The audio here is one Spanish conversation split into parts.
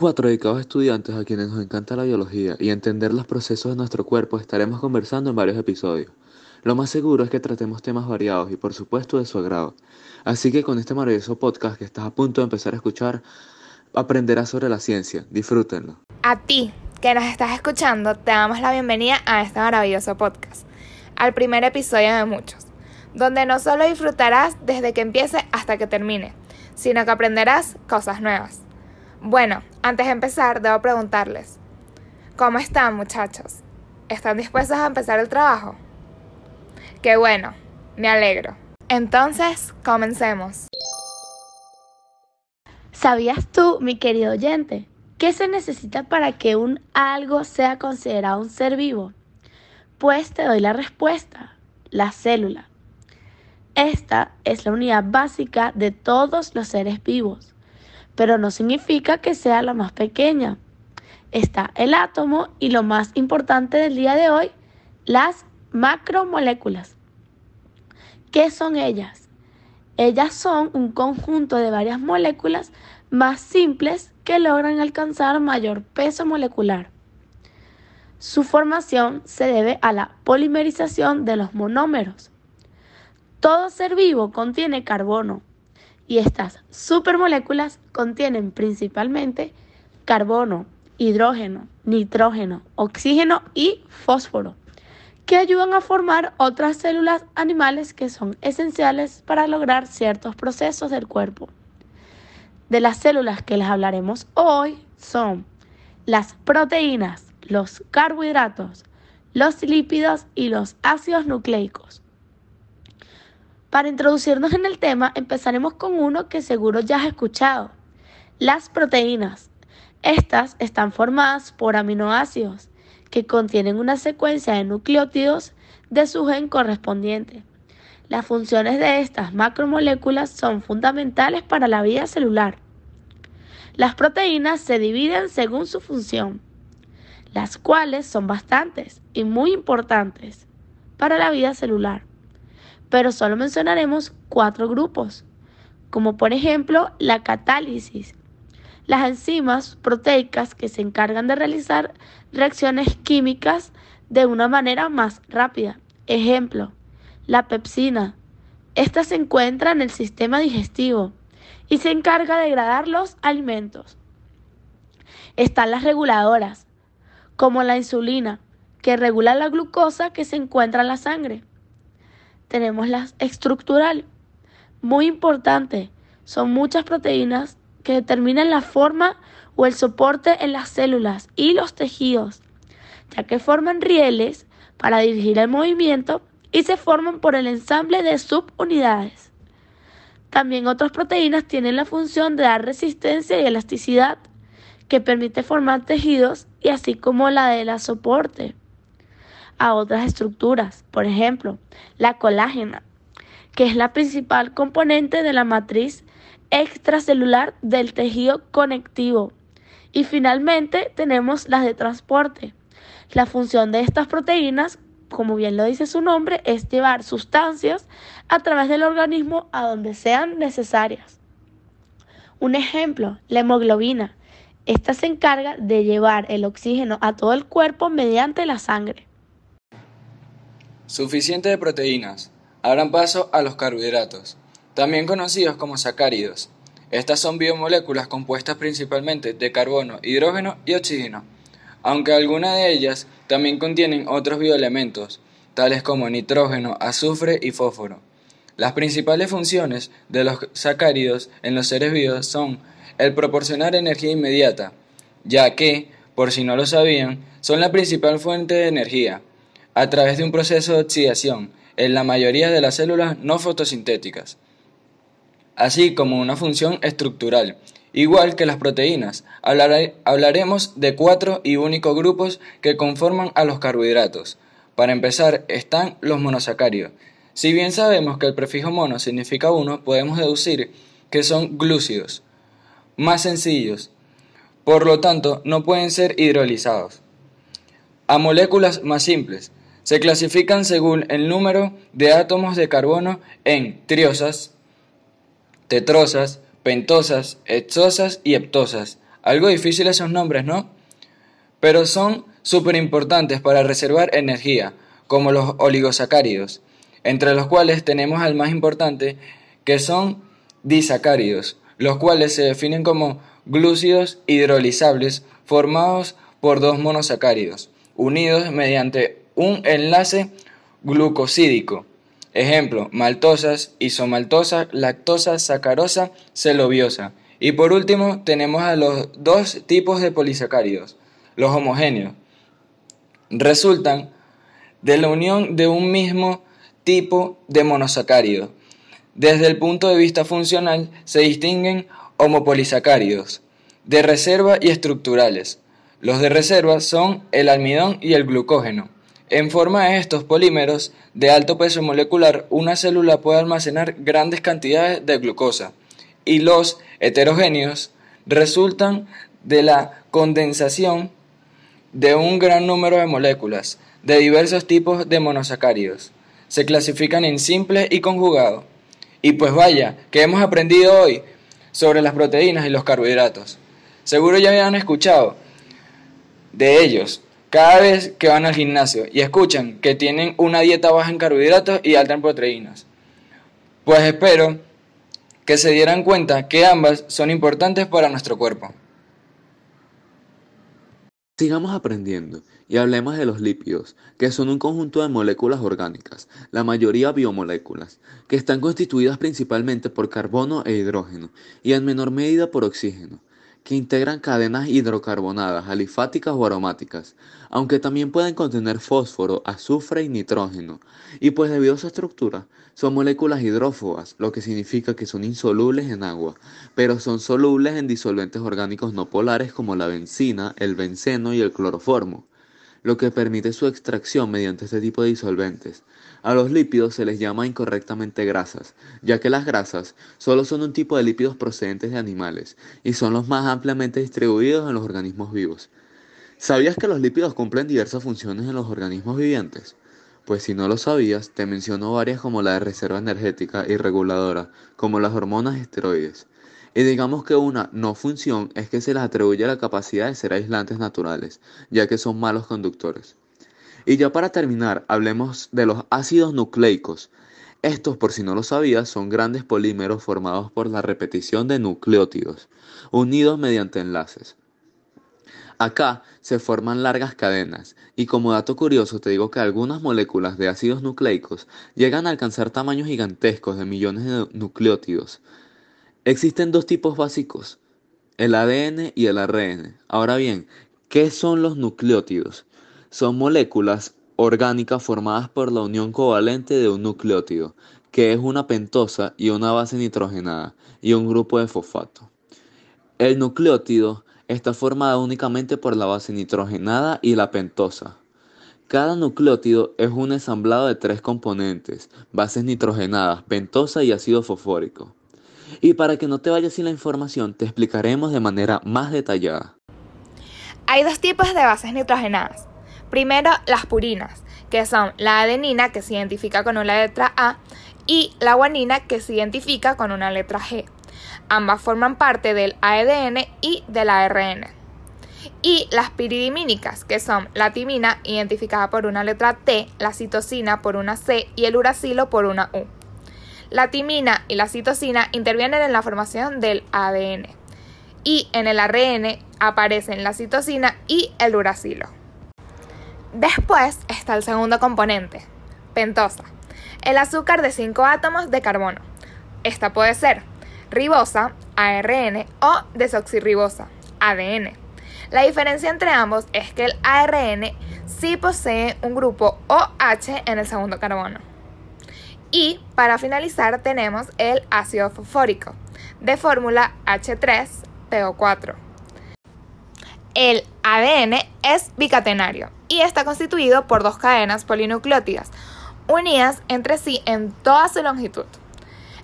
cuatro dedicados estudiantes a quienes nos encanta la biología y entender los procesos de nuestro cuerpo estaremos conversando en varios episodios. Lo más seguro es que tratemos temas variados y por supuesto de su agrado. Así que con este maravilloso podcast que estás a punto de empezar a escuchar, aprenderás sobre la ciencia. Disfrútenlo. A ti, que nos estás escuchando, te damos la bienvenida a este maravilloso podcast, al primer episodio de muchos, donde no solo disfrutarás desde que empiece hasta que termine, sino que aprenderás cosas nuevas. Bueno, antes de empezar, debo preguntarles, ¿cómo están muchachos? ¿Están dispuestos a empezar el trabajo? Qué bueno, me alegro. Entonces, comencemos. ¿Sabías tú, mi querido oyente, qué se necesita para que un algo sea considerado un ser vivo? Pues te doy la respuesta, la célula. Esta es la unidad básica de todos los seres vivos, pero no significa que sea la más pequeña. Está el átomo y lo más importante del día de hoy, las macromoléculas. ¿Qué son ellas? Ellas son un conjunto de varias moléculas más simples que logran alcanzar mayor peso molecular. Su formación se debe a la polimerización de los monómeros. Todo ser vivo contiene carbono y estas supermoléculas contienen principalmente carbono, hidrógeno, nitrógeno, oxígeno y fósforo que ayudan a formar otras células animales que son esenciales para lograr ciertos procesos del cuerpo. De las células que les hablaremos hoy son las proteínas, los carbohidratos, los lípidos y los ácidos nucleicos. Para introducirnos en el tema, empezaremos con uno que seguro ya has escuchado, las proteínas. Estas están formadas por aminoácidos que contienen una secuencia de nucleótidos de su gen correspondiente. Las funciones de estas macromoléculas son fundamentales para la vida celular. Las proteínas se dividen según su función, las cuales son bastantes y muy importantes para la vida celular. Pero solo mencionaremos cuatro grupos, como por ejemplo la catálisis, las enzimas proteicas que se encargan de realizar reacciones químicas de una manera más rápida. Ejemplo, la pepsina. Esta se encuentra en el sistema digestivo y se encarga de degradar los alimentos. Están las reguladoras, como la insulina, que regula la glucosa que se encuentra en la sangre. Tenemos las estructurales, muy importante, son muchas proteínas que determinan la forma o el soporte en las células y los tejidos, ya que forman rieles para dirigir el movimiento y se forman por el ensamble de subunidades. También otras proteínas tienen la función de dar resistencia y elasticidad, que permite formar tejidos y así como la de la soporte a otras estructuras, por ejemplo, la colágena, que es la principal componente de la matriz extracelular del tejido conectivo. Y finalmente tenemos las de transporte. La función de estas proteínas, como bien lo dice su nombre, es llevar sustancias a través del organismo a donde sean necesarias. Un ejemplo, la hemoglobina. Esta se encarga de llevar el oxígeno a todo el cuerpo mediante la sangre. Suficiente de proteínas. Abran paso a los carbohidratos también conocidos como sacáridos. Estas son biomoléculas compuestas principalmente de carbono, hidrógeno y oxígeno, aunque algunas de ellas también contienen otros bioelementos, tales como nitrógeno, azufre y fósforo. Las principales funciones de los sacáridos en los seres vivos son el proporcionar energía inmediata, ya que, por si no lo sabían, son la principal fuente de energía, a través de un proceso de oxidación en la mayoría de las células no fotosintéticas así como una función estructural, igual que las proteínas. hablaremos de cuatro y únicos grupos que conforman a los carbohidratos. Para empezar están los monosacáridos. Si bien sabemos que el prefijo mono significa uno, podemos deducir que son glúcidos, más sencillos, por lo tanto no pueden ser hidrolizados. A moléculas más simples, se clasifican según el número de átomos de carbono en triosas, tetrosas, pentosas, hexosas y heptosas, Algo difícil esos nombres, ¿no? Pero son súper importantes para reservar energía, como los oligosacáridos, entre los cuales tenemos al más importante, que son disacáridos, los cuales se definen como glúcidos hidrolizables formados por dos monosacáridos, unidos mediante un enlace glucosídico. Ejemplo, maltosas, isomaltosa, lactosa, sacarosa, celobiosa. Y por último, tenemos a los dos tipos de polisacáridos, los homogéneos. Resultan de la unión de un mismo tipo de monosacárido. Desde el punto de vista funcional se distinguen homopolisacáridos, de reserva y estructurales. Los de reserva son el almidón y el glucógeno. En forma de estos polímeros de alto peso molecular, una célula puede almacenar grandes cantidades de glucosa y los heterogéneos resultan de la condensación de un gran número de moléculas de diversos tipos de monosacáridos. Se clasifican en simple y conjugado. Y pues vaya, que hemos aprendido hoy sobre las proteínas y los carbohidratos. Seguro ya habían escuchado de ellos cada vez que van al gimnasio y escuchan que tienen una dieta baja en carbohidratos y alta en proteínas. Pues espero que se dieran cuenta que ambas son importantes para nuestro cuerpo. Sigamos aprendiendo y hablemos de los lípidos, que son un conjunto de moléculas orgánicas, la mayoría biomoléculas, que están constituidas principalmente por carbono e hidrógeno y en menor medida por oxígeno que integran cadenas hidrocarbonadas, alifáticas o aromáticas, aunque también pueden contener fósforo, azufre y nitrógeno, y pues debido a su estructura, son moléculas hidrófobas, lo que significa que son insolubles en agua, pero son solubles en disolventes orgánicos no polares como la benzina, el benceno y el cloroformo lo que permite su extracción mediante este tipo de disolventes. A los lípidos se les llama incorrectamente grasas, ya que las grasas solo son un tipo de lípidos procedentes de animales y son los más ampliamente distribuidos en los organismos vivos. ¿Sabías que los lípidos cumplen diversas funciones en los organismos vivientes? Pues si no lo sabías, te menciono varias como la de reserva energética y reguladora, como las hormonas esteroides. Y digamos que una no función es que se les atribuye la capacidad de ser aislantes naturales, ya que son malos conductores. Y ya para terminar, hablemos de los ácidos nucleicos. Estos, por si no lo sabías, son grandes polímeros formados por la repetición de nucleótidos, unidos mediante enlaces. Acá se forman largas cadenas, y como dato curioso te digo que algunas moléculas de ácidos nucleicos llegan a alcanzar tamaños gigantescos de millones de nucleótidos, Existen dos tipos básicos, el ADN y el ARN. Ahora bien, ¿qué son los nucleótidos? Son moléculas orgánicas formadas por la unión covalente de un nucleótido, que es una pentosa y una base nitrogenada, y un grupo de fosfato. El nucleótido está formado únicamente por la base nitrogenada y la pentosa. Cada nucleótido es un ensamblado de tres componentes, bases nitrogenadas, pentosa y ácido fosfórico. Y para que no te vayas sin la información, te explicaremos de manera más detallada. Hay dos tipos de bases nitrogenadas. Primero, las purinas, que son la adenina, que se identifica con una letra A, y la guanina, que se identifica con una letra G. Ambas forman parte del ADN y del ARN. Y las piridimínicas, que son la timina, identificada por una letra T, la citosina por una C y el uracilo por una U. La timina y la citosina intervienen en la formación del ADN y en el ARN aparecen la citosina y el uracilo. Después está el segundo componente, pentosa, el azúcar de 5 átomos de carbono. Esta puede ser ribosa, ARN, o desoxirribosa, ADN. La diferencia entre ambos es que el ARN sí posee un grupo OH en el segundo carbono. Y para finalizar tenemos el ácido fosfórico de fórmula H3PO4. El ADN es bicatenario y está constituido por dos cadenas polinucleótidas unidas entre sí en toda su longitud.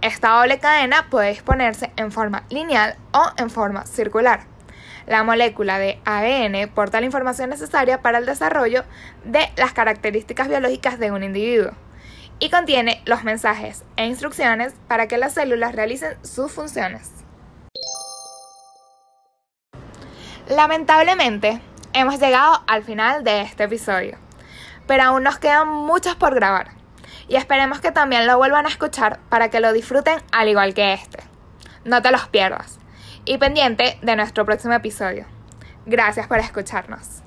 Esta doble cadena puede disponerse en forma lineal o en forma circular. La molécula de ADN porta la información necesaria para el desarrollo de las características biológicas de un individuo y contiene los mensajes e instrucciones para que las células realicen sus funciones. Lamentablemente, hemos llegado al final de este episodio, pero aún nos quedan muchos por grabar y esperemos que también lo vuelvan a escuchar para que lo disfruten al igual que este. No te los pierdas y pendiente de nuestro próximo episodio. Gracias por escucharnos.